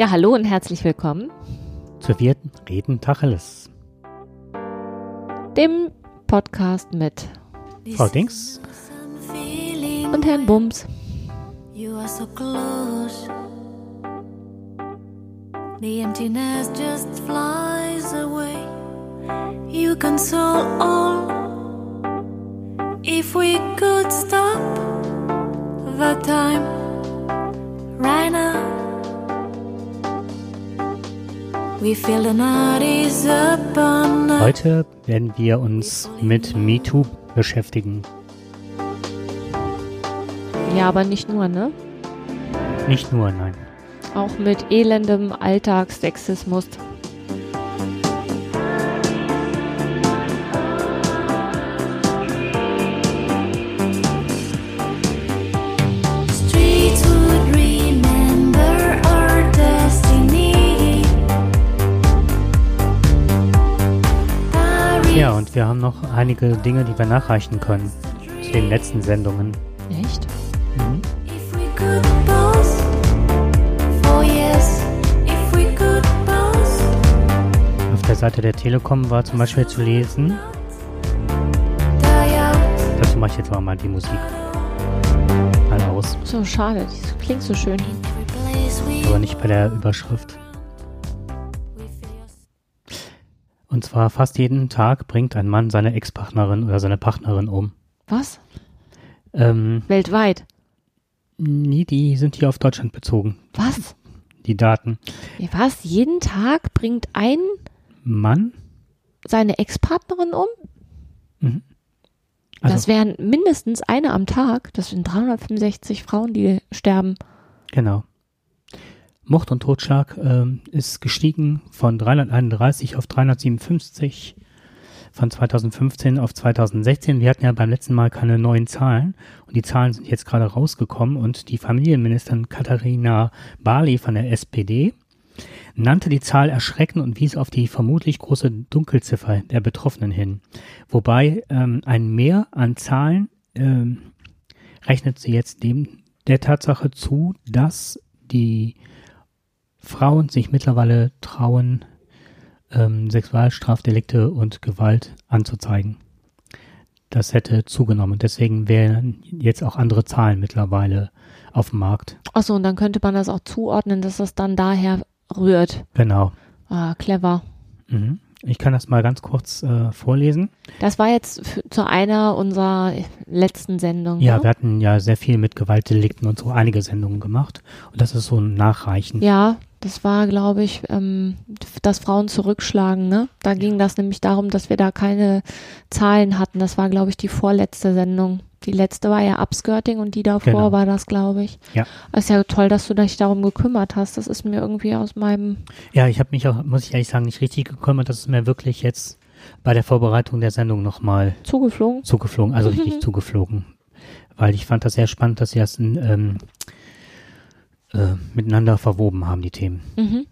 Ja, hallo und herzlich willkommen zur vierten Reden Tacheles. Dem Podcast mit Frau Dings und Herrn Bums. You are so close. The emptiness just flies away. You console all. If we could stop the time right now. Heute werden wir uns mit MeToo beschäftigen. Ja, aber nicht nur, ne? Nicht nur, nein. Auch mit elendem Alltagssexismus. Wir haben noch einige Dinge, die wir nachreichen können zu den letzten Sendungen. Echt? Mhm. Oh Auf der Seite der Telekom war zum Beispiel zu lesen, dazu mache ich jetzt aber mal die Musik mal aus, So schade, die klingt so schön. Aber nicht bei der Überschrift. Und zwar fast jeden Tag bringt ein Mann seine Ex-Partnerin oder seine Partnerin um. Was? Ähm, Weltweit? nee, die sind hier auf Deutschland bezogen, Was? die Daten. Was? Jeden Tag bringt ein Mann? seine Ex-Partnerin um? Also, das wären mindestens eine am Tag. Das sind 365 Frauen, die sterben. Genau. Mord und Totschlag ähm, ist gestiegen von 331 auf 357 von 2015 auf 2016. Wir hatten ja beim letzten Mal keine neuen Zahlen und die Zahlen sind jetzt gerade rausgekommen und die Familienministerin Katharina Barley von der SPD nannte die Zahl erschreckend und wies auf die vermutlich große Dunkelziffer der Betroffenen hin. Wobei ähm, ein Mehr an Zahlen ähm, rechnet sie jetzt dem der Tatsache zu, dass die Frauen sich mittlerweile trauen, ähm, Sexualstrafdelikte und Gewalt anzuzeigen. Das hätte zugenommen. Deswegen wären jetzt auch andere Zahlen mittlerweile auf dem Markt. Achso, und dann könnte man das auch zuordnen, dass das dann daher rührt. Genau. Ah, clever. Mhm. Ich kann das mal ganz kurz äh, vorlesen. Das war jetzt für, zu einer unserer letzten Sendungen. Ja, ne? wir hatten ja sehr viel mit Gewaltdelikten und so einige Sendungen gemacht. Und das ist so ein Nachreichen. Ja, das war, glaube ich, ähm, dass Frauen zurückschlagen, ne? Da ging das nämlich darum, dass wir da keine Zahlen hatten. Das war, glaube ich, die vorletzte Sendung. Die letzte war ja Upskirting und die davor Genau. war das, glaube ich. Ja. Ist ja toll, dass du dich darum gekümmert hast. Das ist mir irgendwie aus meinem Ja, ich habe mich auch, muss ich ehrlich sagen, nicht richtig gekümmert. Das ist mir wirklich jetzt bei der Vorbereitung der Sendung nochmal zugeflogen. zugeflogen, also richtig zugeflogen. Weil ich fand das sehr spannend, dass sie das in, ähm, äh, miteinander verwoben haben, die Themen. Mhm.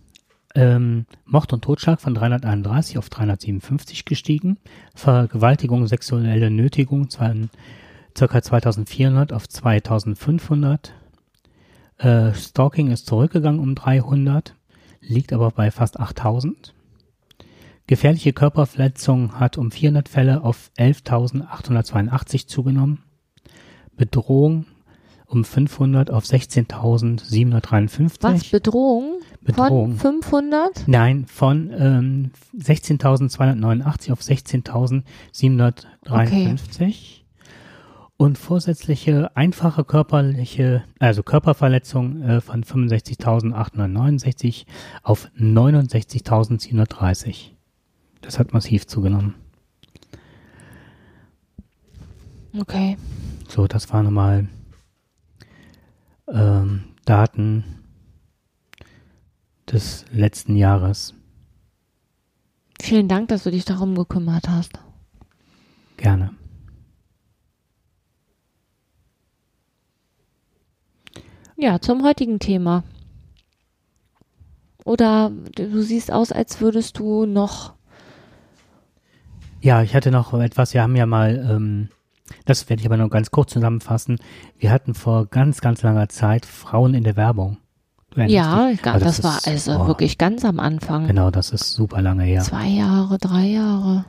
Ähm, Mord und Totschlag von 331 auf 357 gestiegen. Vergewaltigung, sexuelle Nötigung von ca. 2400 auf 2500. Äh, Stalking ist zurückgegangen um 300, liegt aber bei fast 8000. Gefährliche Körperverletzung hat um 400 Fälle auf 11.882 zugenommen. Bedrohung um 500 auf 16.753. Was? Bedrohung? Bedrohung. Von 500? Nein, von ähm, 16.289 auf 16.753. Und vorsätzliche einfache körperliche, also Körperverletzung äh, von 65.869 auf 69.730. Das hat massiv zugenommen. Okay. So, das waren nochmal ähm, Daten des letzten Jahres. Vielen Dank, dass du dich darum gekümmert hast. Gerne. Ja, zum heutigen Thema. Oder du siehst aus, als würdest du noch. Ja, ich hatte noch etwas, wir haben ja mal, ähm, das werde ich aber noch ganz kurz zusammenfassen. Wir hatten vor ganz, ganz langer Zeit Frauen in der Werbung. Ja, dich? das, war ist- also oh, wirklich ganz am Anfang. Genau, das ist super lange her. Zwei Jahre, drei Jahre.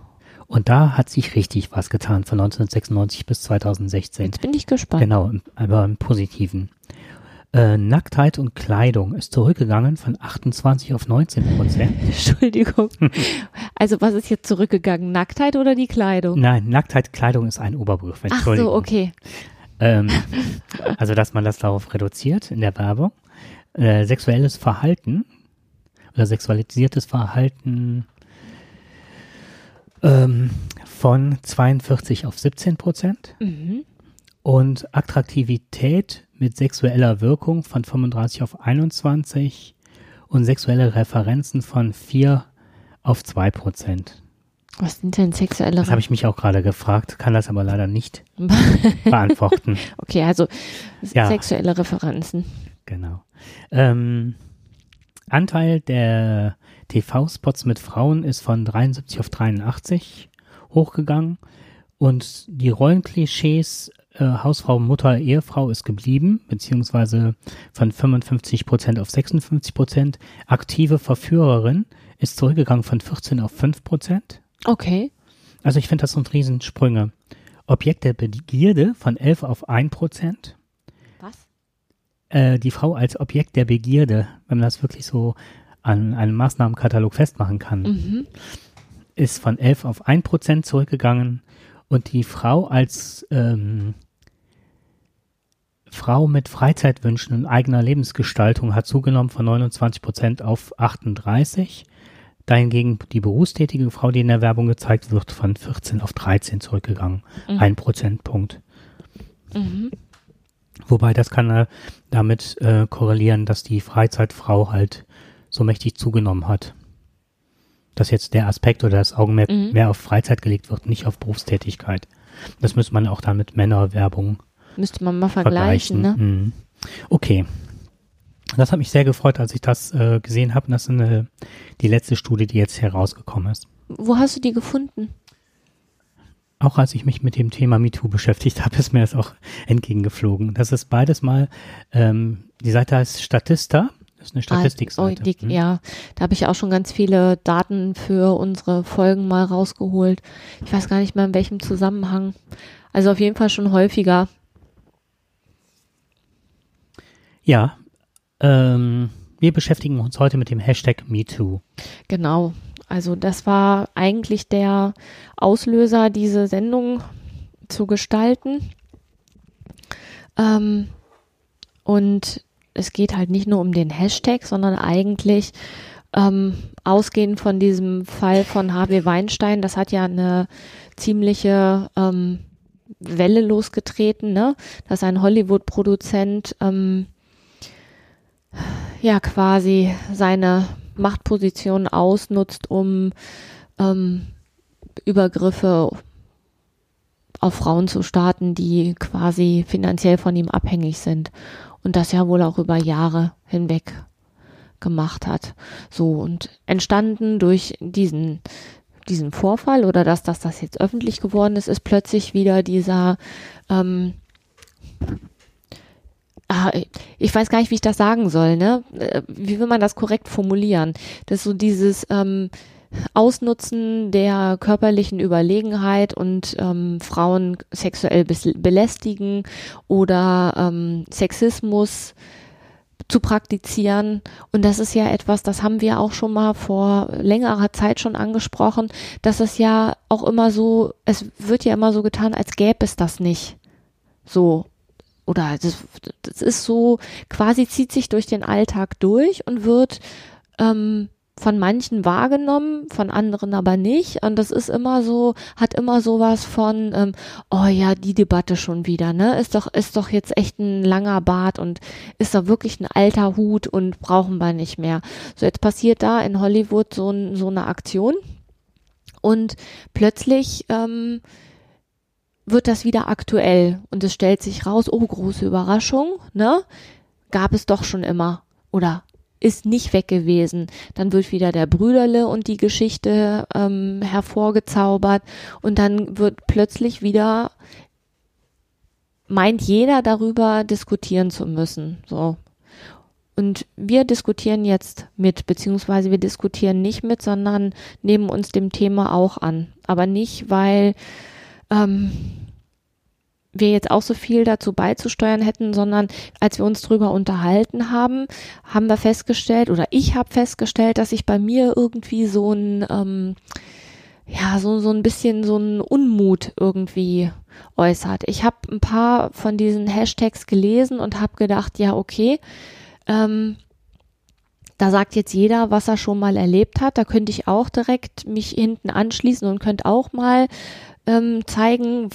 Und da hat sich richtig was getan von 1996 bis 2016. Jetzt bin ich gespannt. Genau, aber im Positiven. Äh, Nacktheit und Kleidung ist zurückgegangen von 28 auf 19 Prozent. Entschuldigung. Also was ist jetzt zurückgegangen? Nacktheit oder die Kleidung? Nein, Nacktheit, Kleidung ist ein Oberbegriff. Ach Entschuldigung. so, okay. Ähm, also, dass man das darauf reduziert in der Werbung. Äh, sexuelles Verhalten oder sexualisiertes Verhalten ähm, von 42 auf 17 Prozent Mhm. und Attraktivität mit sexueller Wirkung von 35 auf 21 und sexuelle Referenzen von 4 auf 2 Prozent. Was sind denn sexuelle Das habe ich mich auch gerade gefragt, kann das aber leider nicht beantworten. Okay, also Ja. sexuelle Referenzen. Genau. Ähm, Anteil der TV-Spots mit Frauen ist von 73 auf 83 hochgegangen und die Rollenklischees äh, Hausfrau, Mutter, Ehefrau ist geblieben, beziehungsweise von 55 Prozent auf 56 Prozent. Aktive Verführerin ist zurückgegangen von 14 auf 5 Prozent. Okay. Also ich finde, das sind Riesensprünge. Objekt der Begierde von 11 auf 1 Prozent Was? äh, die Frau als Objekt der Begierde, wenn man das wirklich so an einem Maßnahmenkatalog festmachen kann, Mhm. ist von 11 auf 1 Prozent zurückgegangen und die Frau als ähm, Frau mit Freizeitwünschen und eigener Lebensgestaltung hat zugenommen von 29 Prozent auf 38. Dahingegen die berufstätige Frau, die in der Werbung gezeigt wird, von 14 auf 13 zurückgegangen. Ein Prozentpunkt. Mhm. Wobei das kann äh, damit äh, korrelieren, dass die Freizeitfrau halt so mächtig zugenommen hat. Dass jetzt der Aspekt oder das Augenmerk Mhm. mehr auf Freizeit gelegt wird, nicht auf Berufstätigkeit. Das müsste man auch dann mit Männerwerbung Müsste man mal vergleichen. vergleichen, ne? Mhm. Okay. Das hat mich sehr gefreut, als ich das äh, gesehen habe. Das ist eine, die letzte Studie, die jetzt herausgekommen ist. Wo hast du die gefunden? Auch als ich mich mit dem Thema MeToo beschäftigt habe, ist mir das auch entgegengeflogen. Das ist beides mal, ähm, die Seite heißt Statista, das ist eine Statistikseite. Ah, oh, die, Mhm. Ja, da habe ich auch schon ganz viele Daten für unsere Folgen mal rausgeholt. Ich weiß gar nicht mehr in welchem Zusammenhang. Also auf jeden Fall schon häufiger. Ja, ähm, wir beschäftigen uns heute mit dem Hashtag MeToo. Genau. Also das war eigentlich der Auslöser, diese Sendung zu gestalten. Ähm, und es geht halt nicht nur um den Hashtag, sondern eigentlich ähm, ausgehend von diesem Fall von Harvey Weinstein, das hat ja eine ziemliche ähm, Welle losgetreten, ne? dass ein Hollywood-Produzent ähm, ja quasi seine Machtposition ausnutzt, um ähm, Übergriffe auf Frauen zu starten, die quasi finanziell von ihm abhängig sind und das ja wohl auch über Jahre hinweg gemacht hat. So und entstanden durch diesen diesen Vorfall oder dass, dass das jetzt öffentlich geworden ist, ist plötzlich wieder dieser ähm, ich weiß gar nicht, wie ich das sagen soll, ne? Äh, Wie will man das korrekt formulieren? Das ist so dieses ähm, Ausnutzen der körperlichen Überlegenheit und ähm, Frauen sexuell belästigen oder ähm, Sexismus zu praktizieren. Und das ist ja etwas, das haben wir auch schon mal vor längerer Zeit schon angesprochen, dass es ja auch immer so, es wird ja immer so getan, als gäbe es das nicht. So. Oder das, das ist so, quasi zieht sich durch den Alltag durch und wird ähm, von manchen wahrgenommen, von anderen aber nicht. Und das ist immer so, hat immer sowas von, ähm, oh ja, die Debatte schon wieder, ne? Ist doch, ist doch jetzt echt ein langer Bart und ist doch wirklich ein alter Hut und brauchen wir nicht mehr. So, jetzt passiert da in Hollywood so, so eine Aktion und plötzlich ähm, wird das wieder aktuell und es stellt sich raus, oh, große Überraschung, ne? Gab es doch schon immer oder ist nicht weg gewesen. Dann wird wieder der Brüderle und die Geschichte ähm, hervorgezaubert und dann wird plötzlich wieder meint jeder darüber diskutieren zu müssen. So. Und wir diskutieren jetzt mit, beziehungsweise wir diskutieren nicht mit, sondern nehmen uns dem Thema auch an. Aber nicht, weil ähm, wir jetzt auch so viel dazu beizusteuern hätten, sondern als wir uns drüber unterhalten haben, haben wir festgestellt oder ich habe festgestellt, dass sich bei mir irgendwie so ein ähm, ja so so ein bisschen so ein Unmut irgendwie äußert. Ich habe ein paar von diesen Hashtags gelesen und habe gedacht, ja okay, ähm, da sagt jetzt jeder, was er schon mal erlebt hat. Da könnte ich auch direkt mich hinten anschließen und könnte auch mal ähm, zeigen,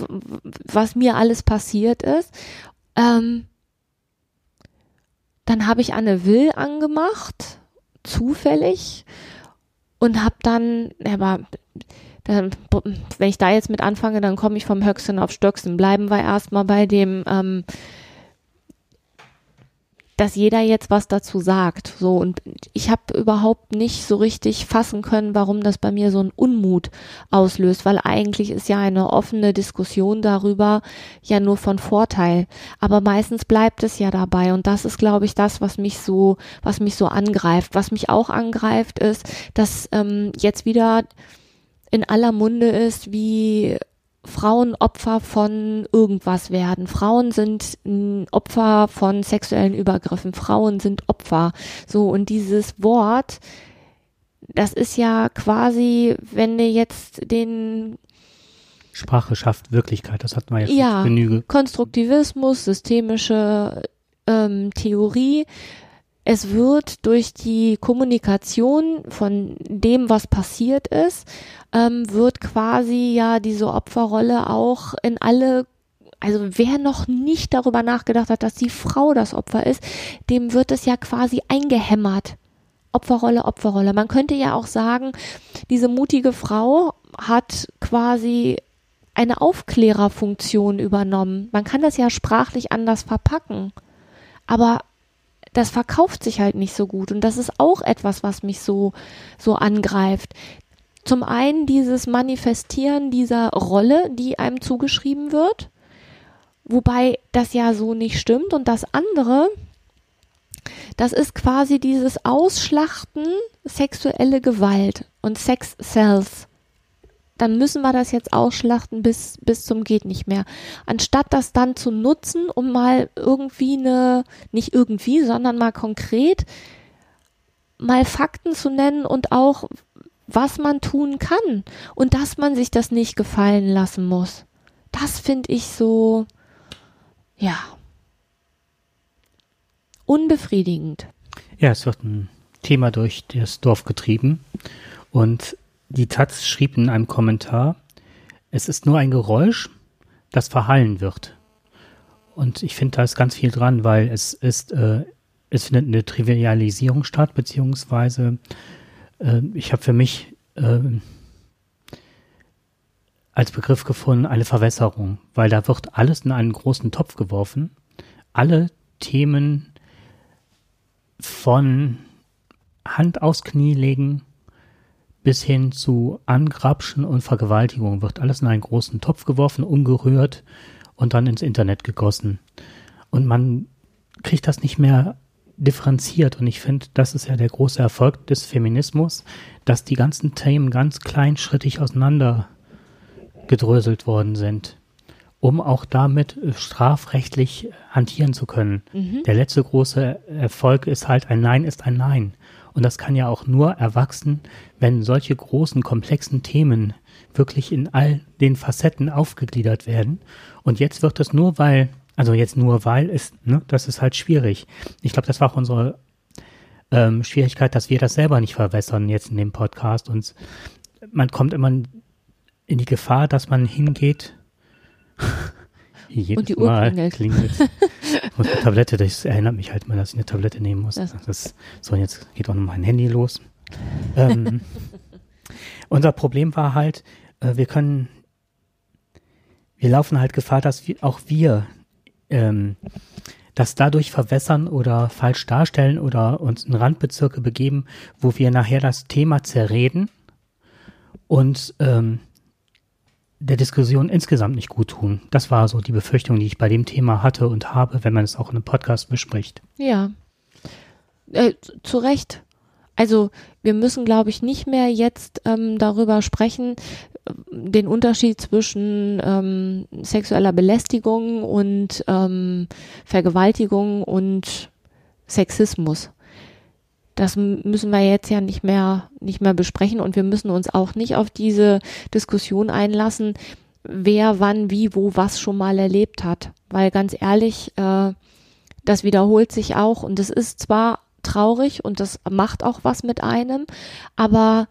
was mir alles passiert ist. Ähm, dann habe ich Anne Will angemacht, zufällig, und habe dann, aber dann, wenn ich da jetzt mit anfange, dann komme ich vom Höchsten auf Stöcksen. Bleiben wir erstmal bei dem, ähm, dass jeder jetzt was dazu sagt. So und ich habe überhaupt nicht so richtig fassen können, warum das bei mir so einen Unmut auslöst, weil eigentlich ist ja eine offene Diskussion darüber ja nur von Vorteil. Aber meistens bleibt es ja dabei und das ist, glaube ich, das, was mich so, was mich so angreift. Was mich auch angreift, ist, dass ähm, jetzt wieder in aller Munde ist, wie Frauen Opfer von irgendwas werden. Frauen sind Opfer von sexuellen Übergriffen. Frauen sind Opfer. So, und dieses Wort, das ist ja quasi, wenn du jetzt den Sprache schafft Wirklichkeit, das hatten wir jetzt Ja. Genüge. Konstruktivismus, systemische ähm, Theorie. Es wird durch die Kommunikation von dem, was passiert ist, ähm, wird quasi ja diese Opferrolle auch in alle also wer noch nicht darüber nachgedacht hat, dass die Frau das Opfer ist, dem wird es ja quasi eingehämmert. Opferrolle, Opferrolle. Man könnte ja auch sagen, diese mutige Frau hat quasi eine Aufklärerfunktion übernommen. Man kann das ja sprachlich anders verpacken. Aber das verkauft sich halt nicht so gut. Und das ist auch etwas, was mich so, so angreift. Zum einen dieses Manifestieren dieser Rolle, die einem zugeschrieben wird. Wobei das ja so nicht stimmt. Und das andere, das ist quasi dieses Ausschlachten sexuelle Gewalt und Sex Cells. Dann müssen wir das jetzt ausschlachten bis, bis zum geht nicht mehr. Anstatt das dann zu nutzen, um mal irgendwie eine, nicht irgendwie, sondern mal konkret mal Fakten zu nennen und auch, was man tun kann und dass man sich das nicht gefallen lassen muss. Das finde ich so, ja, unbefriedigend. Ja, es wird ein Thema durch das Dorf getrieben. Und die Taz schrieb in einem Kommentar, es ist nur ein Geräusch, das verhallen wird. Und ich finde, da ist ganz viel dran, weil es ist, äh, es findet eine Trivialisierung statt, beziehungsweise äh, ich habe für mich äh, als Begriff gefunden eine Verwässerung, weil da wird alles in einen großen Topf geworfen. Alle Themen von Hand aufs Knie legen bis hin zu Angrapschen und Vergewaltigung wird alles in einen großen Topf geworfen, umgerührt und dann ins Internet gegossen. Und man kriegt das nicht mehr differenziert. Und ich finde, das ist ja der große Erfolg des Feminismus, dass die ganzen Themen ganz kleinschrittig auseinander gedröselt worden sind, um auch damit äh, strafrechtlich hantieren zu können. Der letzte große Erfolg ist halt, ein Nein ist ein Nein. Und das kann ja auch nur erwachsen, wenn solche großen, komplexen Themen wirklich in all den Facetten aufgegliedert werden. Und jetzt wird es nur, weil, also jetzt nur weil ist, ne, das ist halt schwierig. Ich glaube, das war auch unsere ähm, Schwierigkeit, dass wir das selber nicht verwässern jetzt in dem Podcast. Und man kommt immer in die Gefahr, dass man hingeht. Jedes Und die Uhr Mal klingelt. klingelt. Und die Tablette, das erinnert mich halt mal, dass ich eine Tablette nehmen muss. Das- Das, so, jetzt geht auch noch mein Handy los. ähm, unser Problem war halt, äh, wir können, wir laufen halt Gefahr, dass wir, auch wir ähm, das dadurch verwässern oder falsch darstellen oder uns in Randbezirke begeben, wo wir nachher das Thema zerreden und ähm, der Diskussion insgesamt nicht gut tun. Das war so die Befürchtung, die ich bei dem Thema hatte und habe, wenn man es auch in einem Podcast bespricht. Ja. Äh, zu Recht. Also wir müssen, glaube ich, nicht mehr jetzt ähm, darüber sprechen, äh, den Unterschied zwischen ähm, sexueller Belästigung und ähm, Vergewaltigung und Sexismus. Das müssen wir jetzt ja nicht mehr nicht mehr besprechen und wir müssen uns auch nicht auf diese Diskussion einlassen, wer wann wie wo was schon mal erlebt hat, weil ganz ehrlich, äh, das wiederholt sich auch und es ist zwar traurig und das macht auch was mit einem, aber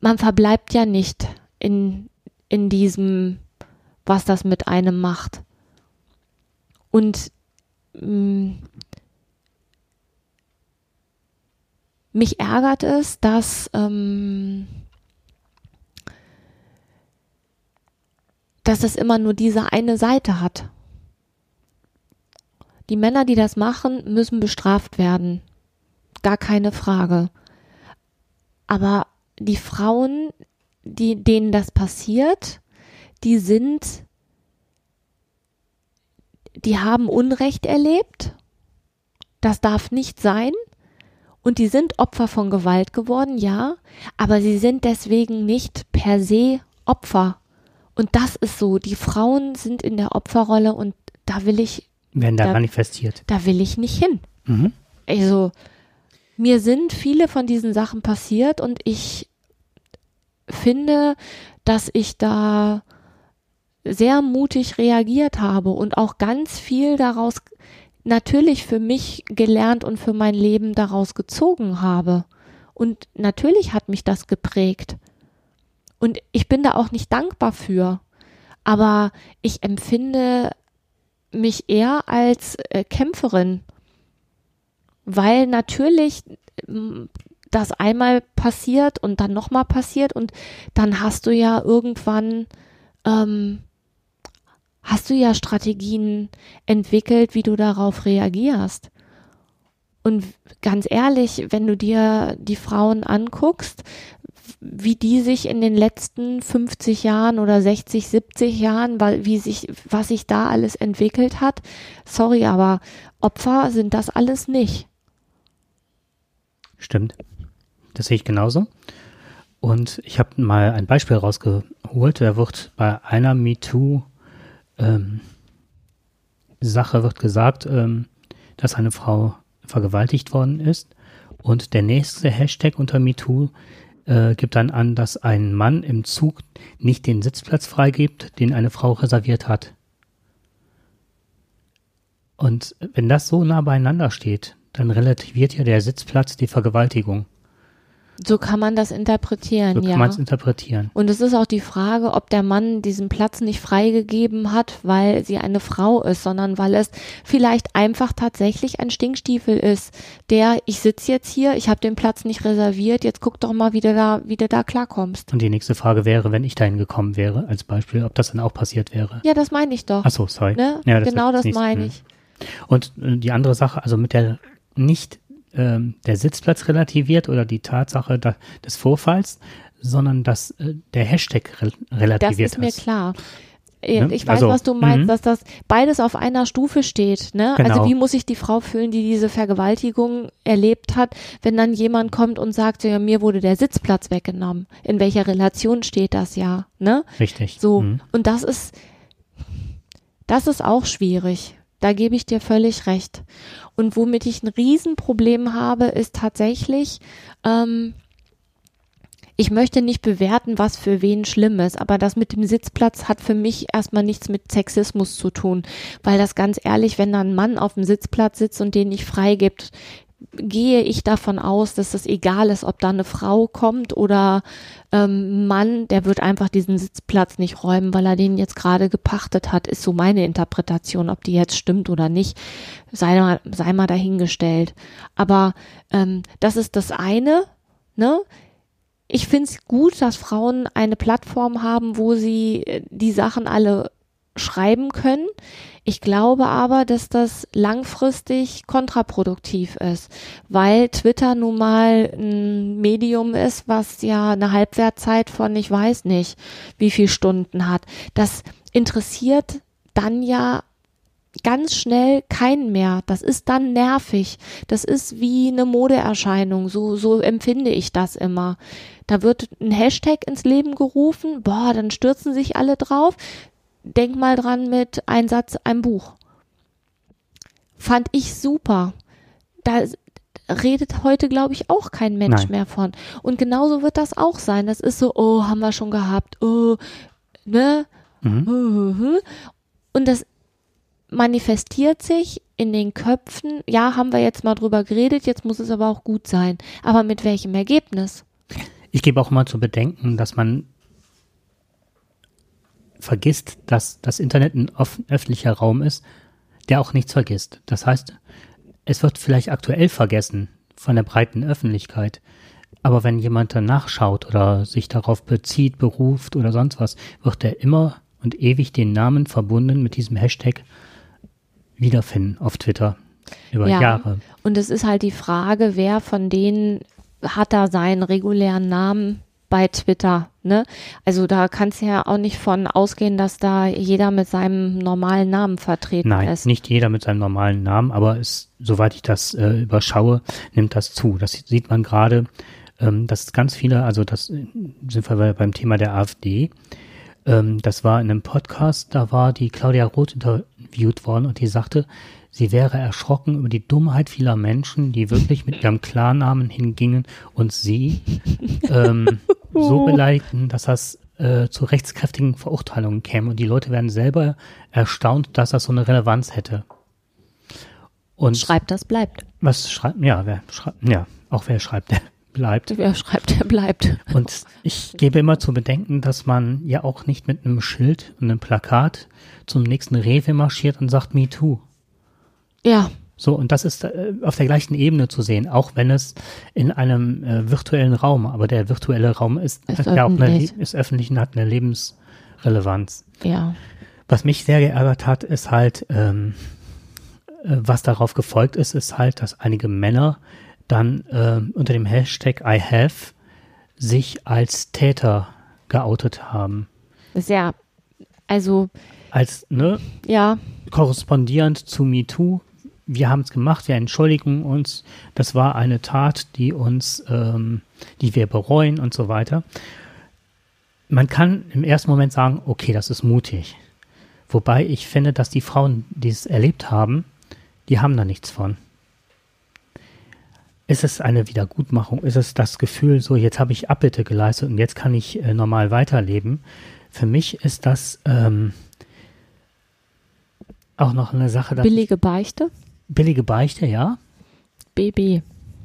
man verbleibt ja nicht in, in diesem, was das mit einem macht. Und mh, mich ärgert es, dass, ähm, dass es immer nur diese eine Seite hat. Die Männer, die das machen, müssen bestraft werden. Gar keine Frage. Aber die Frauen, die, denen das passiert, die sind, die haben Unrecht erlebt. Das darf nicht sein. Und die sind Opfer von Gewalt geworden, ja. Aber sie sind deswegen nicht per se Opfer. Und das ist so. Die Frauen sind in der Opferrolle und da will ich Werden da Da- manifestiert. da will ich nicht hin. Mhm. Also, mir sind viele von diesen Sachen passiert und ich finde, dass ich da sehr mutig reagiert habe und auch ganz viel daraus natürlich für mich gelernt und für mein Leben daraus gezogen habe. Und natürlich hat mich das geprägt. Und ich bin da auch nicht dankbar für. Aber ich empfinde mich eher als äh, Kämpferin, weil natürlich ähm, das einmal passiert und dann nochmal passiert und dann hast du ja irgendwann ähm, hast du ja Strategien entwickelt, wie du darauf reagierst. Und ganz ehrlich, wenn du dir die Frauen anguckst, wie die sich in den letzten 50 Jahren oder 60, 70 Jahren, weil wie sich, was sich da alles entwickelt hat, sorry, aber Opfer sind das alles nicht. Stimmt. Das sehe ich genauso. Und ich habe mal ein Beispiel rausgeholt. Da wird bei einer MeToo ähm, Sache wird gesagt, ähm, dass eine Frau vergewaltigt worden ist. Und der nächste Hashtag unter MeToo äh, gibt dann an, dass ein Mann im Zug nicht den Sitzplatz freigibt, den eine Frau reserviert hat. Und wenn das so nah beieinander steht, dann relativiert ja der Sitzplatz die Vergewaltigung. So kann man das interpretieren, So kann ja. man es interpretieren. Und es ist auch die Frage, ob der Mann diesen Platz nicht freigegeben hat, weil sie eine Frau ist, sondern weil es vielleicht einfach tatsächlich ein Stinkstiefel ist, der, ich sitze jetzt hier, ich habe den Platz nicht reserviert, jetzt guck doch mal, wie du da, wie du da klarkommst. Und die nächste Frage wäre, wenn ich dahin gekommen wäre, als Beispiel, ob das dann auch passiert wäre. Ja, das meine ich doch. Ach so, sorry. ne? Ja, das genau das meine hm. ich. Und äh, die andere Sache, also mit der nicht ähm, der Sitzplatz relativiert oder die Tatsache da, des Vorfalls, sondern dass äh, der Hashtag re Das relativiert ist mir ist. klar. Äh, Ne? Ich weiß, Also, was du meinst, mhm. dass das beides auf einer Stufe steht. Ne? Genau. Also wie muss sich die Frau fühlen, die diese Vergewaltigung erlebt hat, wenn dann jemand kommt und sagt, ja, mir wurde der Sitzplatz weggenommen. In welcher Relation steht das ja? Ne? Richtig. So. Mhm. Und das ist, das ist auch schwierig. Da gebe ich dir völlig recht. Und womit ich ein Riesenproblem habe, ist tatsächlich, ähm, ich möchte nicht bewerten, was für wen schlimm ist, aber das mit dem Sitzplatz hat für mich erstmal nichts mit Sexismus zu tun, weil das ganz ehrlich, wenn da ein Mann auf dem Sitzplatz sitzt und den nicht freigibt, gehe ich davon aus, dass es egal ist, ob da eine Frau kommt oder ähm, Mann, der wird einfach diesen Sitzplatz nicht räumen, weil er den jetzt gerade gepachtet hat, ist so meine Interpretation, ob die jetzt stimmt oder nicht, sei mal, sei mal dahingestellt. Aber ähm, das ist das eine, ne? Ich finde es gut, dass Frauen eine Plattform haben, wo sie äh, die Sachen alle schreiben können. Ich glaube aber, dass das langfristig kontraproduktiv ist, weil Twitter nun mal ein Medium ist, was ja eine Halbwertzeit von ich weiß nicht, wie viel Stunden hat. Das interessiert dann ja ganz schnell keinen mehr. Das ist dann nervig. Das ist wie eine Modeerscheinung. So, so empfinde ich das immer. Da wird ein Hashtag ins Leben gerufen. Boah, dann stürzen sich alle drauf. Denk mal dran mit ein Satz, ein Buch. Fand ich super. Da redet heute, glaube ich, auch kein Mensch Nein. mehr von. Und genauso wird das auch sein. Das ist so, oh, haben wir schon gehabt. Oh, ne? Mhm. Und das manifestiert sich in den Köpfen, ja, haben wir jetzt mal drüber geredet, jetzt muss es aber auch gut sein. Aber mit welchem Ergebnis? Ich gebe auch mal zu bedenken, dass man vergisst, dass das Internet ein öffentlicher Raum ist, der auch nichts vergisst. Das heißt, es wird vielleicht aktuell vergessen von der breiten Öffentlichkeit. Aber wenn jemand danach schaut oder sich darauf bezieht, beruft oder sonst was, wird er immer und ewig den Namen verbunden mit diesem Hashtag wiederfinden auf Twitter über Ja. Jahre. Und es ist halt die Frage, wer von denen hat da seinen regulären Namen bei Twitter, ne? Also da kannst du ja auch nicht von ausgehen, dass da jeder mit seinem normalen Namen vertreten Nein, ist. nicht jeder mit seinem normalen Namen, aber es, soweit ich das äh, überschaue, nimmt das zu. Das sieht man gerade, ähm, dass ganz viele, also das äh, sind wir beim Thema der AfD. Ähm, das war in einem Podcast, da war die Claudia Roth interviewt worden und die sagte, sie wäre erschrocken über die Dummheit vieler Menschen, die wirklich mit ihrem Klarnamen hingingen und sie ähm, so beleidigten, dass das äh, zu rechtskräftigen Verurteilungen käme. Und die Leute werden selber erstaunt, dass das so eine Relevanz hätte. Und Schreibt, das bleibt. was schreibt, ja, wer schreibt, ja, auch wer schreibt, der bleibt. Wer schreibt, der bleibt. Und ich gebe immer zu bedenken, dass man ja auch nicht mit einem Schild und einem Plakat zum nächsten Rewe marschiert und sagt Me Too. Ja, So, und das ist äh, auf der gleichen Ebene zu sehen, auch wenn es in einem äh, virtuellen Raum, aber der virtuelle Raum ist, Ist ja auch eine, ist öffentlich und hat eine Lebensrelevanz. ja. Was mich sehr geärgert hat, ist halt, ähm, äh, was darauf gefolgt ist, ist halt, dass einige Männer dann ähm, unter dem Hashtag I have sich als Täter geoutet haben. Ist ja, also, Als, ne, ja, korrespondierend zu MeToo. Wir haben es gemacht, wir entschuldigen uns. Das war eine Tat, die uns, ähm, die wir bereuen und so weiter. Man kann im ersten Moment sagen, okay, das ist mutig. Wobei ich finde, dass die Frauen, die es erlebt haben, die haben da nichts von. Ist es eine Wiedergutmachung? Ist es das Gefühl, so jetzt habe ich Abbitte geleistet und jetzt kann ich äh, normal weiterleben? Für mich ist das ähm, auch noch eine Sache, dass billige Beichte, billige Beichte, ja, BB,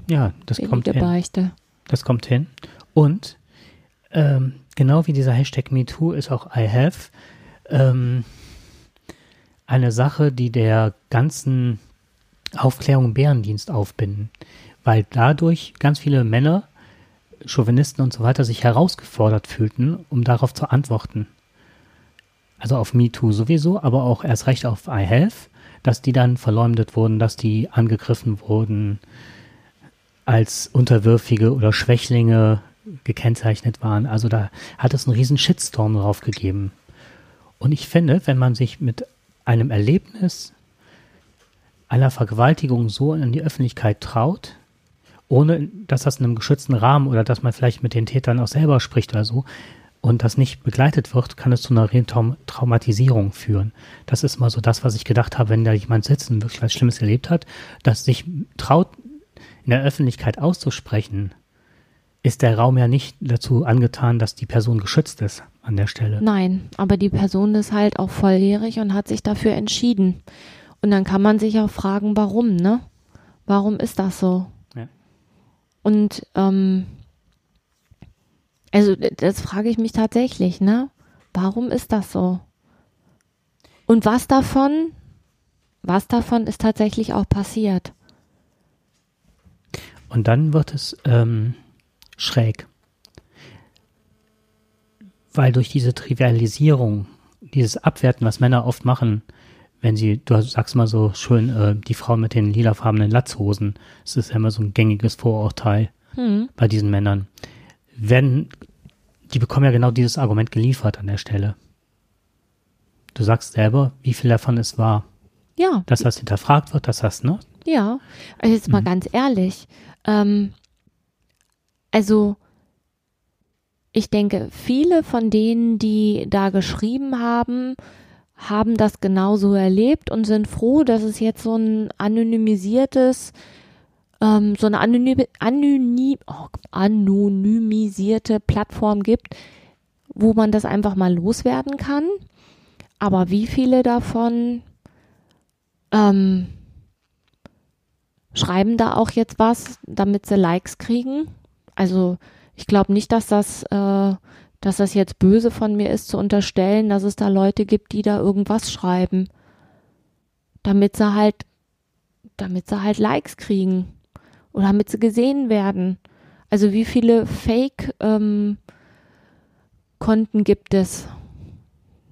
ja, das kommt billige hin. Beichte. Das kommt hin. Und ähm, genau wie dieser Hashtag MeToo ist auch I have ähm, eine Sache, die der ganzen Aufklärung Bärendienst aufbinden, weil dadurch ganz viele Männer, Chauvinisten und so weiter sich herausgefordert fühlten, um darauf zu antworten. Also auf MeToo sowieso, aber auch erst recht auf I have, dass die dann verleumdet wurden, dass die angegriffen wurden, als Unterwürfige oder Schwächlinge gekennzeichnet waren. Also da hat es einen riesen Shitstorm drauf gegeben. Und ich finde, wenn man sich mit einem Erlebnis einer Vergewaltigung so in die Öffentlichkeit traut, ohne dass das in einem geschützten Rahmen oder dass man vielleicht mit den Tätern auch selber spricht oder so, und das nicht begleitet wird, kann es zu einer Traumatisierung führen. Das ist mal so das, was ich gedacht habe, wenn da jemand sitzt und wirklich was Schlimmes erlebt hat, dass sich traut, in der Öffentlichkeit auszusprechen, ist der Raum ja nicht dazu angetan, dass die Person geschützt ist an der Stelle. Nein, aber die Person ist halt auch volljährig und hat sich dafür entschieden. Und dann kann man sich auch fragen, warum, ne? Warum ist das so? Ja. Und ähm, also das frage ich mich tatsächlich, ne? Warum ist das so? Und was davon, was davon ist tatsächlich auch passiert? Und dann wird es ähm, schräg. Weil durch diese Trivialisierung, dieses Abwerten, was Männer oft machen, wenn sie, du sagst mal so schön, äh, die Frau mit den lilafarbenen Latzhosen, das ist ja immer so ein gängiges Vorurteil Hm. bei diesen Männern, werden, die bekommen ja genau dieses Argument geliefert an der Stelle. Du sagst selber, wie viel davon es war. Ja, dass das hinterfragt wird, dass das, ne? Ja, also jetzt mal Mhm. ganz ehrlich. Ähm, also ich denke, viele von denen, die da geschrieben haben, haben das genauso erlebt und sind froh, dass es jetzt so ein anonymisiertes, ähm, so eine anonym, anonym, oh, anonymisierte Plattform gibt, wo man das einfach mal loswerden kann. Aber wie viele davon ähm, schreiben da auch jetzt was, damit sie Likes kriegen. Also ich glaube nicht, dass das, äh, dass das jetzt böse von mir ist zu unterstellen, dass es da Leute gibt, die da irgendwas schreiben, damit sie halt, damit sie halt Likes kriegen oder damit sie gesehen werden. Also wie viele Fake ähm, gibt es?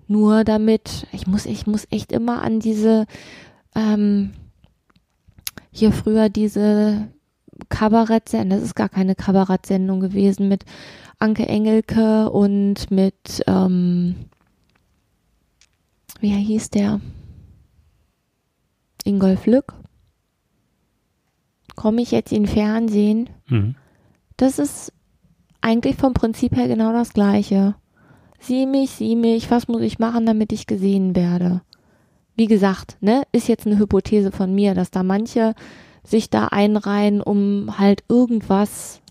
Nur damit, ich muss, ich muss echt immer an diese ähm, hier früher diese Kabarettsendung, das ist gar keine Kabarettsendung gewesen, mit Anke Engelke und mit, ähm, wie hieß der? Ingolf Lück. Komme ich jetzt in Fernsehen? Mhm. Das ist eigentlich vom Prinzip her genau das Gleiche. Sieh mich, sieh mich, was muss ich machen, damit ich gesehen werde? Wie gesagt, ne, ist jetzt eine Hypothese von mir, dass da manche sich da einreihen, um halt irgendwas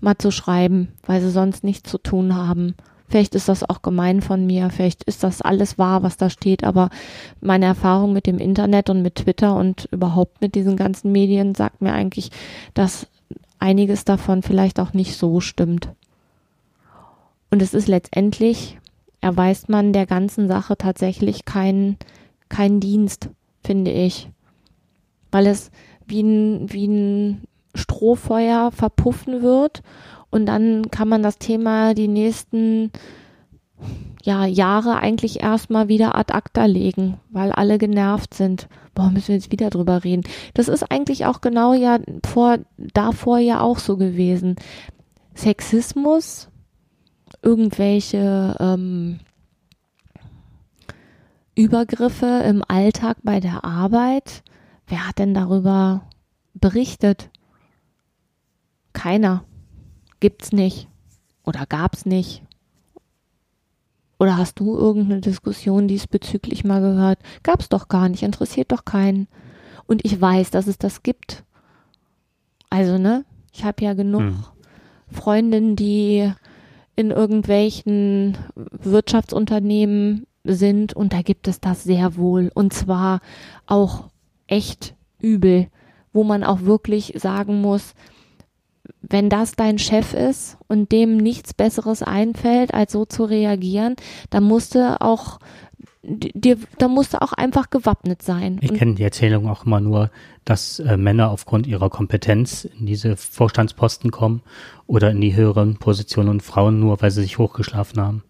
mal zu schreiben, weil sie sonst nichts zu tun haben. Vielleicht ist das auch gemein von mir, vielleicht ist das alles wahr, was da steht, aber meine Erfahrung mit dem Internet und mit Twitter und überhaupt mit diesen ganzen Medien sagt mir eigentlich, dass einiges davon vielleicht auch nicht so stimmt. Und es ist letztendlich, erweist man der ganzen Sache tatsächlich keinen keinen Dienst, finde ich. Weil es wie ein, wie ein Strohfeuer verpuffen wird und dann kann man das Thema die nächsten ja, Jahre eigentlich erstmal wieder ad acta legen, weil alle genervt sind. Boah, müssen wir jetzt wieder drüber reden. Das ist eigentlich auch genau ja vor, davor ja auch so gewesen. Sexismus, irgendwelche ähm, Übergriffe im Alltag bei der Arbeit. Wer hat denn darüber berichtet? Keiner. Gibt's nicht. Oder gab's nicht. Oder hast du irgendeine Diskussion diesbezüglich mal gehört? Gab's doch gar nicht, interessiert doch keinen. Und ich weiß, dass es das gibt. Also, ne? Ich habe ja genug Hm. Freundinnen, die in irgendwelchen Wirtschaftsunternehmen sind und da gibt es das sehr wohl und zwar auch echt übel, wo man auch wirklich sagen muss, wenn das dein Chef ist und dem nichts Besseres einfällt, als so zu reagieren, dann musst du auch dir, da musst du auch einfach gewappnet sein. Ich kenne die Erzählung auch immer nur, dass äh, Männer aufgrund ihrer Kompetenz in diese Vorstandsposten kommen oder in die höheren Positionen und Frauen nur, weil sie sich hochgeschlafen haben.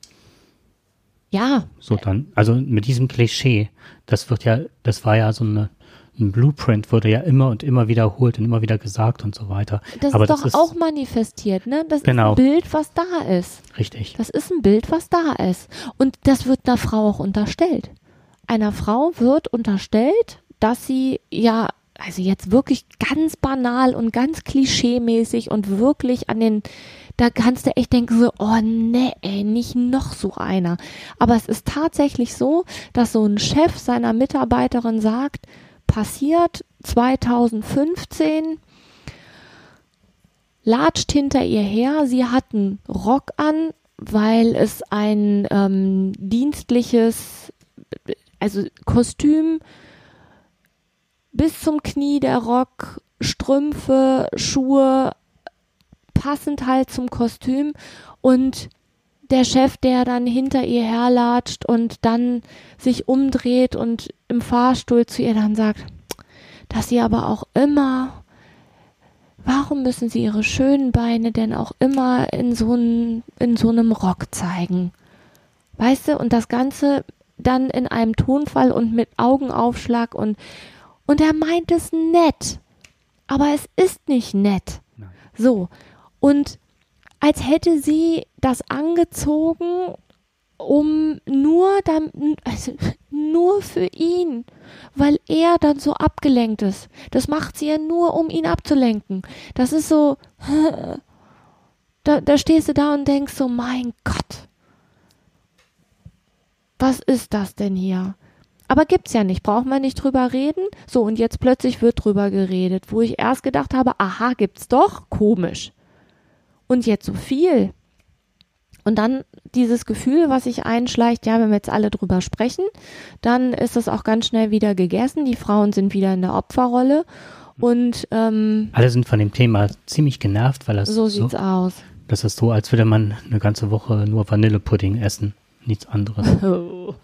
ja, So dann, also mit diesem Klischee, das wird ja, das war ja so eine, ein Blueprint, wurde ja immer und immer wiederholt und immer wieder gesagt und so weiter. das Aber ist doch das ist auch manifestiert, ne? Das Genau. ist ein Bild, was da ist. richtig. Das ist ein Bild, was da ist. Und das wird einer Frau auch unterstellt. Einer Frau wird unterstellt, dass sie ja, also jetzt wirklich ganz banal und ganz klischeemäßig und wirklich an den, da kannst du echt denken so, oh nee, ey, nicht noch so einer. Aber es ist tatsächlich so, dass so ein Chef seiner Mitarbeiterin sagt, passiert. 2015, latscht hinter ihr her, sie hat einen Rock an, weil es ein ähm, dienstliches, also Kostüm bis zum Knie der Rock, Strümpfe, Schuhe, passend halt zum Kostüm. Und der Chef, der dann hinter ihr herlatscht und dann sich umdreht und im Fahrstuhl zu ihr dann sagt, dass sie aber auch immer Warum müssen sie ihre schönen Beine denn auch immer in so, ein, in so einem Rock zeigen? Weißt du, und das Ganze dann in einem Tonfall und mit Augenaufschlag und, und er meint es nett. Aber es ist nicht nett. Nein. So. Und als hätte sie das angezogen um nur dann, also nur für ihn, weil er dann so abgelenkt ist. Das macht sie ja nur, um ihn abzulenken. Das ist so, da, da stehst du da und denkst so, mein Gott, was ist das denn hier? Aber gibt's ja nicht, braucht man nicht drüber reden. So, und jetzt plötzlich wird drüber geredet, wo ich erst gedacht habe, aha, gibt's doch, komisch. Und jetzt so viel. Und dann dieses Gefühl, was sich einschleicht, ja, wenn wir jetzt alle drüber sprechen, dann ist das auch ganz schnell wieder gegessen. Die Frauen sind wieder in der Opferrolle. Und ähm, Alle sind von dem Thema ziemlich genervt, weil das so sieht's aus. das ist so, als würde man eine ganze Woche nur Vanillepudding essen, nichts anderes.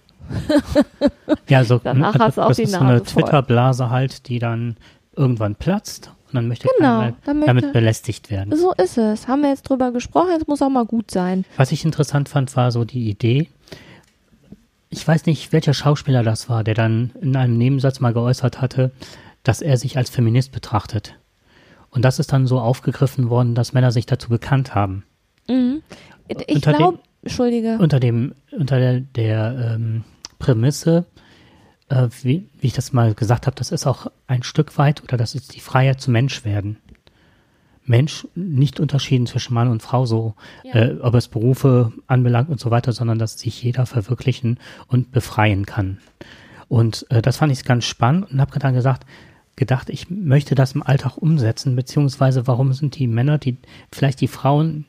Ja, so Danach ne, hast du auch das die ist so eine Nase. Twitter-Blase halt, die dann irgendwann platzt und dann möchte Genau, keiner möchte- damit belästigt werden. So ist es. Haben wir jetzt drüber gesprochen, jetzt muss auch mal gut sein. Was ich interessant fand, war so die Idee. Ich weiß nicht, welcher Schauspieler das war, der dann in einem Nebensatz mal geäußert hatte, dass er sich als Feminist betrachtet. Und das ist dann so aufgegriffen worden, dass Männer sich dazu bekannt haben. Mhm. Ich Unter dem- glaube, Entschuldige. Unter dem, unter der, der ähm, Prämisse, äh, wie, wie ich das mal gesagt habe, das ist auch ein Stück weit, oder das ist die Freiheit zu Mensch werden. Mensch, nicht unterschieden zwischen Mann und Frau, so, Ja. äh, ob es Berufe anbelangt und so weiter, sondern dass sich jeder verwirklichen und befreien kann. Und äh, das fand ich ganz spannend und habe dann gesagt, gedacht, ich möchte das im Alltag umsetzen, beziehungsweise warum sind die Männer, die vielleicht die Frauen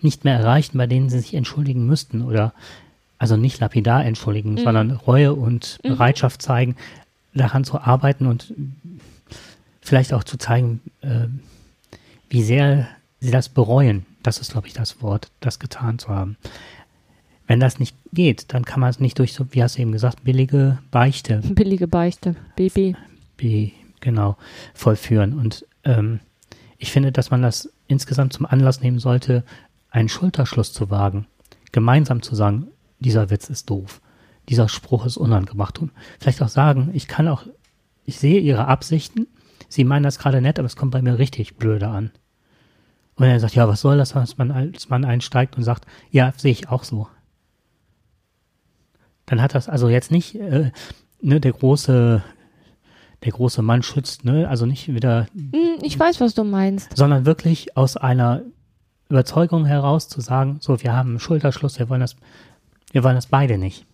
nicht mehr erreichen, bei denen sie sich entschuldigen müssten oder also nicht lapidar entschuldigen, sondern Reue und Bereitschaft zeigen, daran zu arbeiten und vielleicht auch zu zeigen, äh, wie sehr sie das bereuen. Das ist, glaube ich, das Wort, das getan zu haben. Wenn das nicht geht, dann kann man es nicht durch so, wie hast du eben gesagt, billige Beichte Billige Beichte. Baby. be, genau, vollführen. Und ähm, ich finde, dass man das insgesamt zum Anlass nehmen sollte, einen Schulterschluss zu wagen. Gemeinsam zu sagen, dieser Witz ist doof. Dieser Spruch ist unangebracht. Und vielleicht auch sagen, ich kann auch, ich sehe ihre Absichten. Sie meinen das gerade nett, aber es kommt bei mir richtig blöde an. Und er sagt, ja, was soll das, als man als Mann einsteigt und sagt, ja, sehe ich auch so. Dann hat das also jetzt nicht äh, ne, der große der große Mann schützt, ne? Also nicht wieder, Hm, ich weiß, was du meinst. sondern wirklich aus einer Überzeugung heraus zu sagen, so, wir haben einen Schulterschluss, wir wollen das, wir wollen das beide nicht.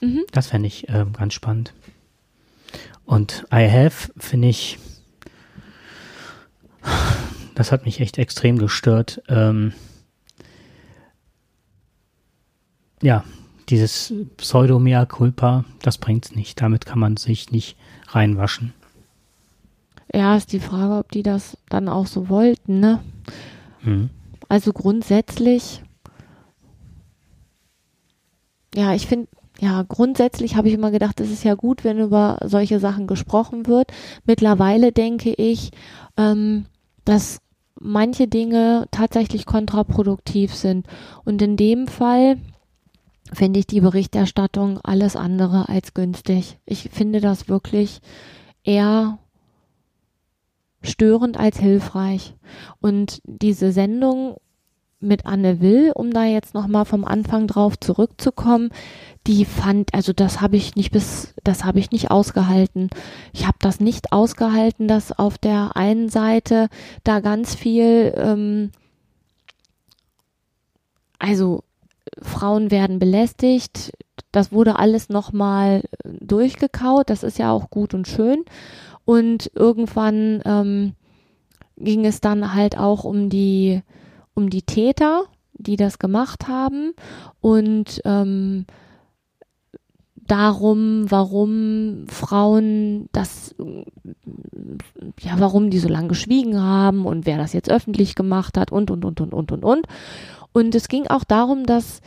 Mhm. Das fände ich ähm, ganz spannend. Und I have finde ich, das hat mich echt extrem gestört. Ähm, ja, dieses Pseudo-Mea culpa, das bringt's nicht. Damit kann man sich nicht reinwaschen. Ja, ist die Frage, ob die das dann auch so wollten, ne? Mhm. Also grundsätzlich, ja, ich finde, ja, grundsätzlich habe ich immer gedacht, es ist ja gut, wenn über solche Sachen gesprochen wird. Mittlerweile denke ich, ähm, dass manche Dinge tatsächlich kontraproduktiv sind. Und in dem Fall finde ich die Berichterstattung alles andere als günstig. Ich finde das wirklich eher störend als hilfreich. Und diese Sendung mit Anne Will, um da jetzt nochmal vom Anfang drauf zurückzukommen, die fand, also das habe ich nicht bis, das habe ich nicht ausgehalten. Ich habe das nicht ausgehalten, dass auf der einen Seite da ganz viel, ähm, also Frauen werden belästigt, das wurde alles nochmal durchgekaut, das ist ja auch gut und schön. Und irgendwann ähm, ging es dann halt auch um die, um die Täter, die das gemacht haben und ähm, darum, warum Frauen das, ja, warum die so lange geschwiegen haben und wer das jetzt öffentlich gemacht hat und, und, und, und, und, und, und. Und es ging auch darum, dass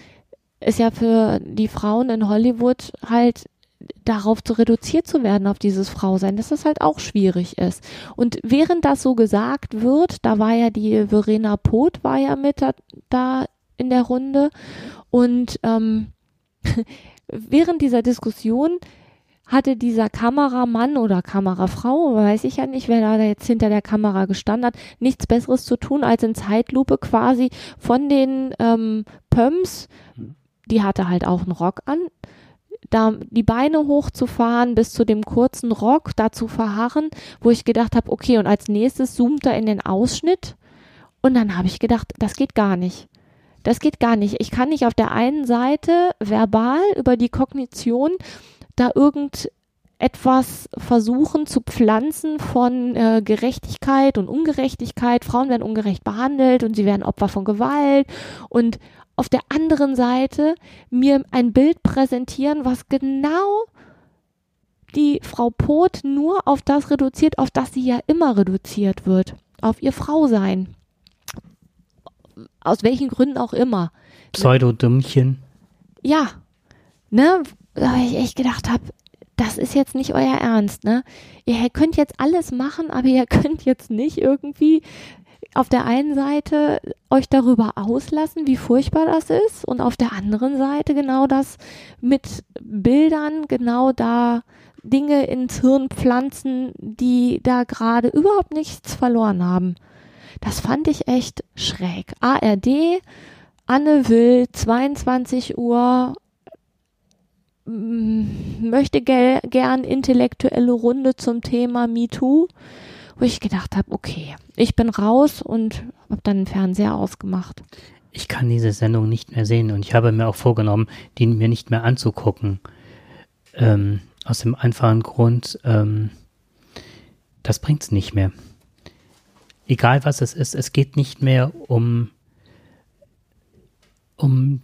es ja für die Frauen in Hollywood halt darauf zu reduziert zu werden, auf dieses Frausein, dass das halt auch schwierig ist. Und während das so gesagt wird, da war ja die Verena Poth war ja mit da, da in der Runde und ähm, während dieser Diskussion hatte dieser Kameramann oder Kamerafrau, weiß ich ja nicht, wer da jetzt hinter der Kamera gestanden hat, nichts Besseres zu tun, als in Zeitlupe quasi von den ähm, Pumps die hatte halt auch einen Rock an. Da die Beine hochzufahren bis zu dem kurzen Rock, da zu verharren, wo ich gedacht habe, okay, und als nächstes zoomt er in den Ausschnitt. Und dann habe ich gedacht, das geht gar nicht. Das geht gar nicht. Ich kann nicht auf der einen Seite verbal über die Kognition da irgendetwas versuchen zu pflanzen von äh, Gerechtigkeit und Ungerechtigkeit. Frauen werden ungerecht behandelt und sie werden Opfer von Gewalt. Und auf der anderen Seite mir ein Bild präsentieren, was genau die Frau Poth nur auf das reduziert, auf das sie ja immer reduziert wird. Auf ihr Frausein. Aus welchen Gründen auch immer. Pseudo-Dümmchen. Ja, ne, da ich echt gedacht habe, das ist jetzt nicht euer Ernst, ne? Ihr könnt jetzt alles machen, aber ihr könnt jetzt nicht irgendwie auf der einen Seite euch darüber auslassen, wie furchtbar das ist und auf der anderen Seite genau das mit Bildern genau da Dinge ins Hirn pflanzen, die da gerade überhaupt nichts verloren haben. Das fand ich echt schräg. ARD, Anne Will, 22 Uhr, möchte ge gern intellektuelle Runde zum Thema MeToo, wo ich gedacht habe, okay, ich bin raus und habe dann den Fernseher ausgemacht. Ich kann diese Sendung nicht mehr sehen und ich habe mir auch vorgenommen, die mir nicht mehr anzugucken. Ähm, aus dem einfachen Grund, ähm, das bringt's nicht mehr. Egal was es ist, es geht nicht mehr um, um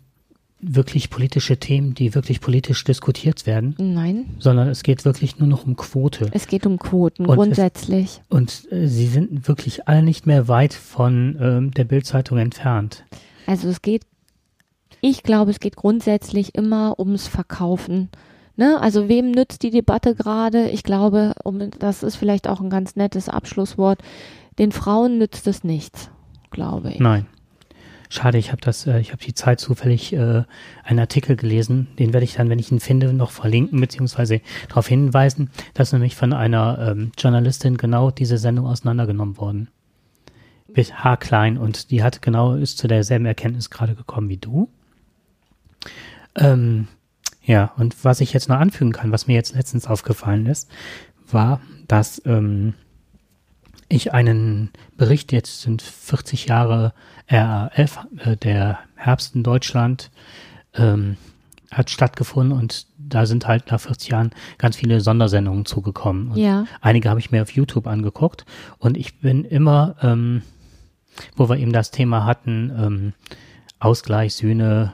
wirklich politische Themen, die wirklich politisch diskutiert werden, Nein, sondern es geht wirklich nur noch um Quote. es geht um Quoten Und es- grundsätzlich. Und äh, sie sind wirklich alle nicht mehr weit von ähm, der Bildzeitung entfernt. Also es geht, ich glaube, es geht grundsätzlich immer ums Verkaufen. Ne? Also wem nützt die Debatte gerade? Ich glaube, um, das ist vielleicht auch ein ganz nettes Abschlusswort. Den Frauen nützt es nichts, glaube ich. Nein. Schade, ich habe das, äh, ich habe die Zeit zufällig äh, einen Artikel gelesen, den werde ich dann, wenn ich ihn finde, noch verlinken beziehungsweise darauf hinweisen, dass nämlich von einer ähm, Journalistin genau diese Sendung auseinandergenommen worden. Mit haarklein und die hat genau ist zu derselben Erkenntnis gerade gekommen wie du. Ähm, ja, und was ich jetzt noch anfügen kann, was mir jetzt letztens aufgefallen ist, war, dass ähm, ich einen Bericht, jetzt sind 40 Jahre RAF, äh, der Herbst in Deutschland, ähm, hat stattgefunden und da sind halt nach 40 Jahren ganz viele Sondersendungen zugekommen. Und Ja. Einige habe ich mir auf YouTube angeguckt und ich bin immer, ähm, wo wir eben das Thema hatten, ähm, Ausgleich, Sühne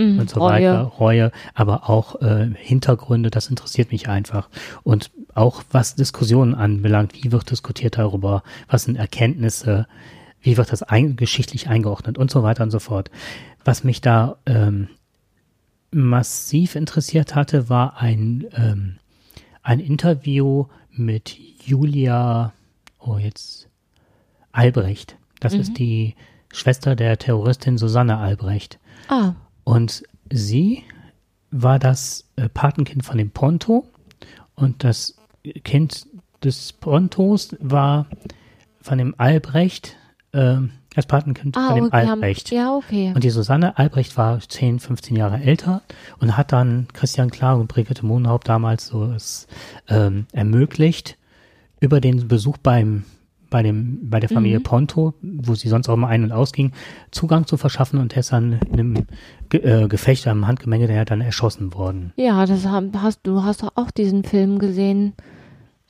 Mhm, und so Reue. weiter, Reue, aber auch äh, Hintergründe, das interessiert mich einfach. Und auch was Diskussionen anbelangt, wie wird diskutiert darüber, was sind Erkenntnisse, wie wird das ein, geschichtlich eingeordnet und so weiter und so fort. Was mich da ähm, massiv interessiert hatte, war ein, ähm, ein Interview mit Julia, oh jetzt, Albrecht. Das ist die Schwester der Terroristin Susanne Albrecht. Ah, Und sie war das äh, Patenkind von dem Ponto und das Kind des Pontos war von dem Albrecht, ähm, das Patenkind ah von dem okay, haben, Albrecht. ja, okay. Und die Susanne Albrecht war 10, 15 Jahre älter und hat dann Christian Klar und Brigitte Mohnhaupt damals so es ähm, ermöglicht, über den Besuch beim bei dem bei der Familie Ponto, wo sie sonst auch mal ein- und ausging, Zugang zu verschaffen und er ist dann in einem Ge äh, Gefecht am Handgemenge der dann erschossen worden. Ja, das haben, hast du hast doch auch diesen Film gesehen,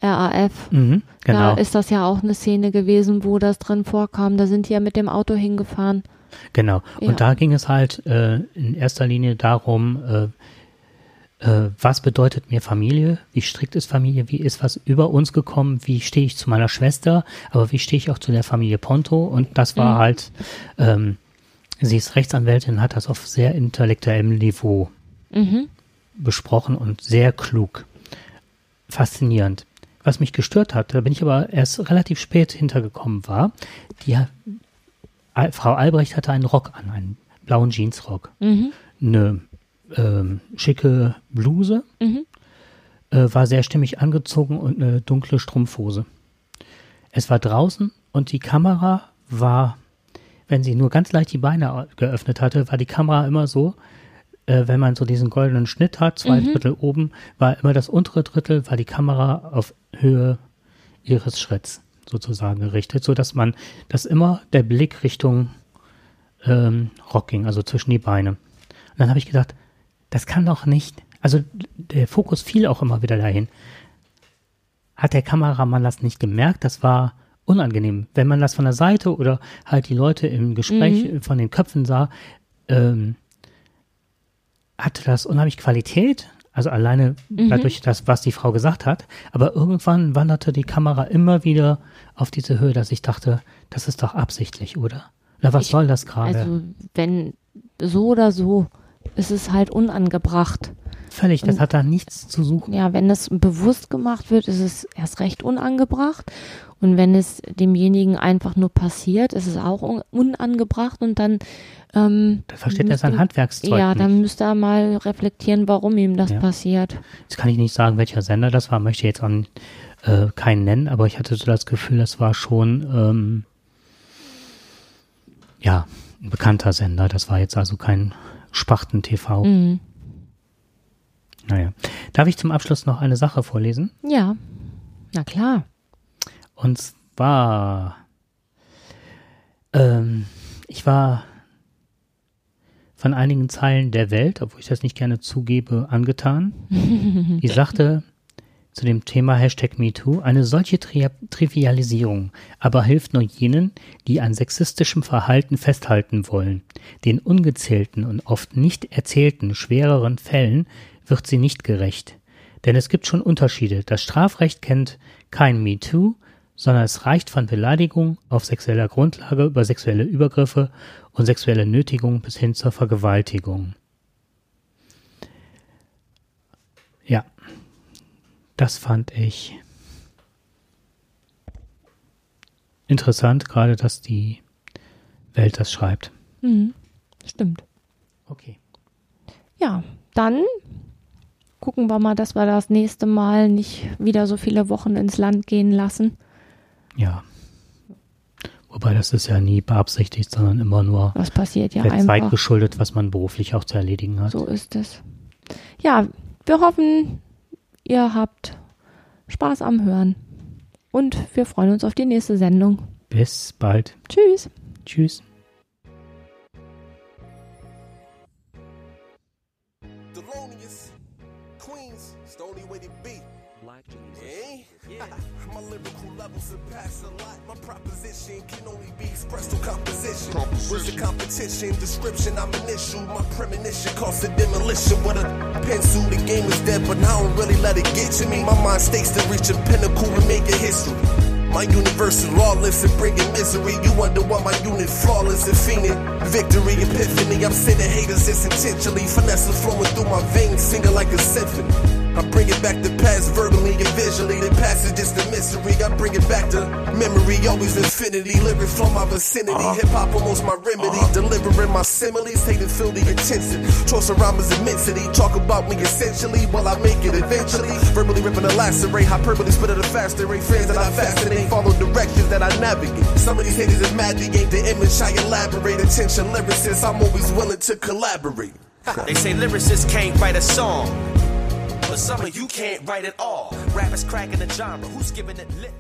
RAF. Mhm, genau, Da ist das ja auch eine Szene gewesen, wo das drin vorkam. Da sind die ja mit dem Auto hingefahren. genau. Ja. Und da ging es halt äh, in erster Linie darum, äh, was bedeutet mir Familie? Wie strikt ist Familie? Wie ist was über uns gekommen? Wie stehe ich zu meiner Schwester? Aber wie stehe ich auch zu der Familie Ponto? Und das war halt, ähm, sie ist Rechtsanwältin, hat das auf sehr intellektuellem Niveau Mhm. besprochen und sehr klug. Faszinierend. Was mich gestört hat, da bin ich aber erst relativ spät hintergekommen war, die Frau Albrecht hatte einen Rock an, einen blauen Jeansrock, Mhm. eine ähm, schicke Bluse, Mhm. äh, war sehr stimmig angezogen und eine dunkle Strumpfhose. Es war draußen und die Kamera war, wenn sie nur ganz leicht die Beine geöffnet hatte, war die Kamera immer so, äh, wenn man so diesen goldenen Schnitt hat, zwei Drittel oben, war immer das untere Drittel, war die Kamera auf Höhe ihres Schritts sozusagen gerichtet, so dass man, dass immer der Blick Richtung ähm, Rock ging, also zwischen die Beine. Und dann habe ich gedacht, das kann doch nicht, also der Fokus fiel auch immer wieder dahin. Hat der Kameramann das nicht gemerkt? Das war unangenehm. Wenn man das von der Seite oder halt die Leute im Gespräch äh, von den Köpfen sah, ähm, hatte das unheimlich Qualität. Also alleine dadurch, das, was die Frau gesagt hat. Aber irgendwann wanderte die Kamera immer wieder auf diese Höhe, dass ich dachte, das ist doch absichtlich, oder? Na, was Ich- soll das gerade? Also wenn so oder so, ist es halt unangebracht. Völlig, das hat da nichts zu suchen. Ja, wenn es bewusst gemacht wird, ist es erst recht unangebracht. Und wenn es demjenigen einfach nur passiert, ist es auch un unangebracht und dann ähm, Da versteht er sein Handwerkszeug Ja, nicht. dann müsste er mal reflektieren, warum ihm das Ja. passiert. Jetzt kann ich nicht sagen, welcher Sender das war, möchte jetzt nicht, äh, keinen nennen, aber ich hatte so das Gefühl, das war schon, ähm, ja, ein bekannter Sender. Das war jetzt also kein Spachten-TV. Mhm. Naja. Darf ich zum Abschluss noch eine Sache vorlesen? Ja, na klar. Und zwar, ähm, ich war von einigen Zeilen der Welt, obwohl ich das nicht gerne zugebe, angetan. Die sagte zu dem Thema Hashtag MeToo, eine solche Tri Trivialisierung aber hilft nur jenen, die an sexistischem Verhalten festhalten wollen. Den ungezählten und oft nicht erzählten schwereren Fällen wird sie nicht gerecht. Denn es gibt schon Unterschiede. Das Strafrecht kennt kein MeToo, sondern es reicht von Beleidigung auf sexueller Grundlage über sexuelle Übergriffe und sexuelle Nötigung bis hin zur Vergewaltigung. Das fand ich interessant, gerade dass die Welt das schreibt. Mhm. Stimmt. Okay. Ja, dann gucken wir mal, dass wir das nächste Mal nicht wieder so viele Wochen ins Land gehen lassen. Ja. Wobei das ist ja nie beabsichtigt, sondern immer nur Was passiert ja der Zeit einfach. geschuldet, was man beruflich auch zu erledigen hat. So ist es. Ja, wir hoffen, ihr habt Spaß am Hören. Und wir freuen uns auf die nächste Sendung. Bis bald. Tschüss. Tschüss. Can only be expressed through composition. Where's the competition? Description, I'm an issue. My premonition costs a demolition with a pencil. The game is dead, but now I don't really let it get to me. My mind stakes to reach a pinnacle and make a history. My universe is lawless and bringing misery. You wonder why my unit flawless and fiending. Victory, epiphany. I'm sending haters this intentionally. Finesse is flowing through my veins, singing like a symphony. I bring it back to past verbally and visually. The past is just a mystery. I bring it back to memory, always infinity. Lyrics from my vicinity. Uh-huh. Hip hop almost my remedy. Uh-huh. Delivering my similes, hate and feel the intensity. Choice rhymes immensity. Talk about me essentially while I make it eventually. Verbally ripping a lacerate. Hyperbole spit at a faster rate. Friends that I fascinate. Follow directions that I navigate. Some of these haters is mad they ain't the image I elaborate. Attention lyricists, I'm always willing to collaborate. They say lyricists can't write a song. But some of you can't write at all. Rappers cracking the genre. Who's giving it lip?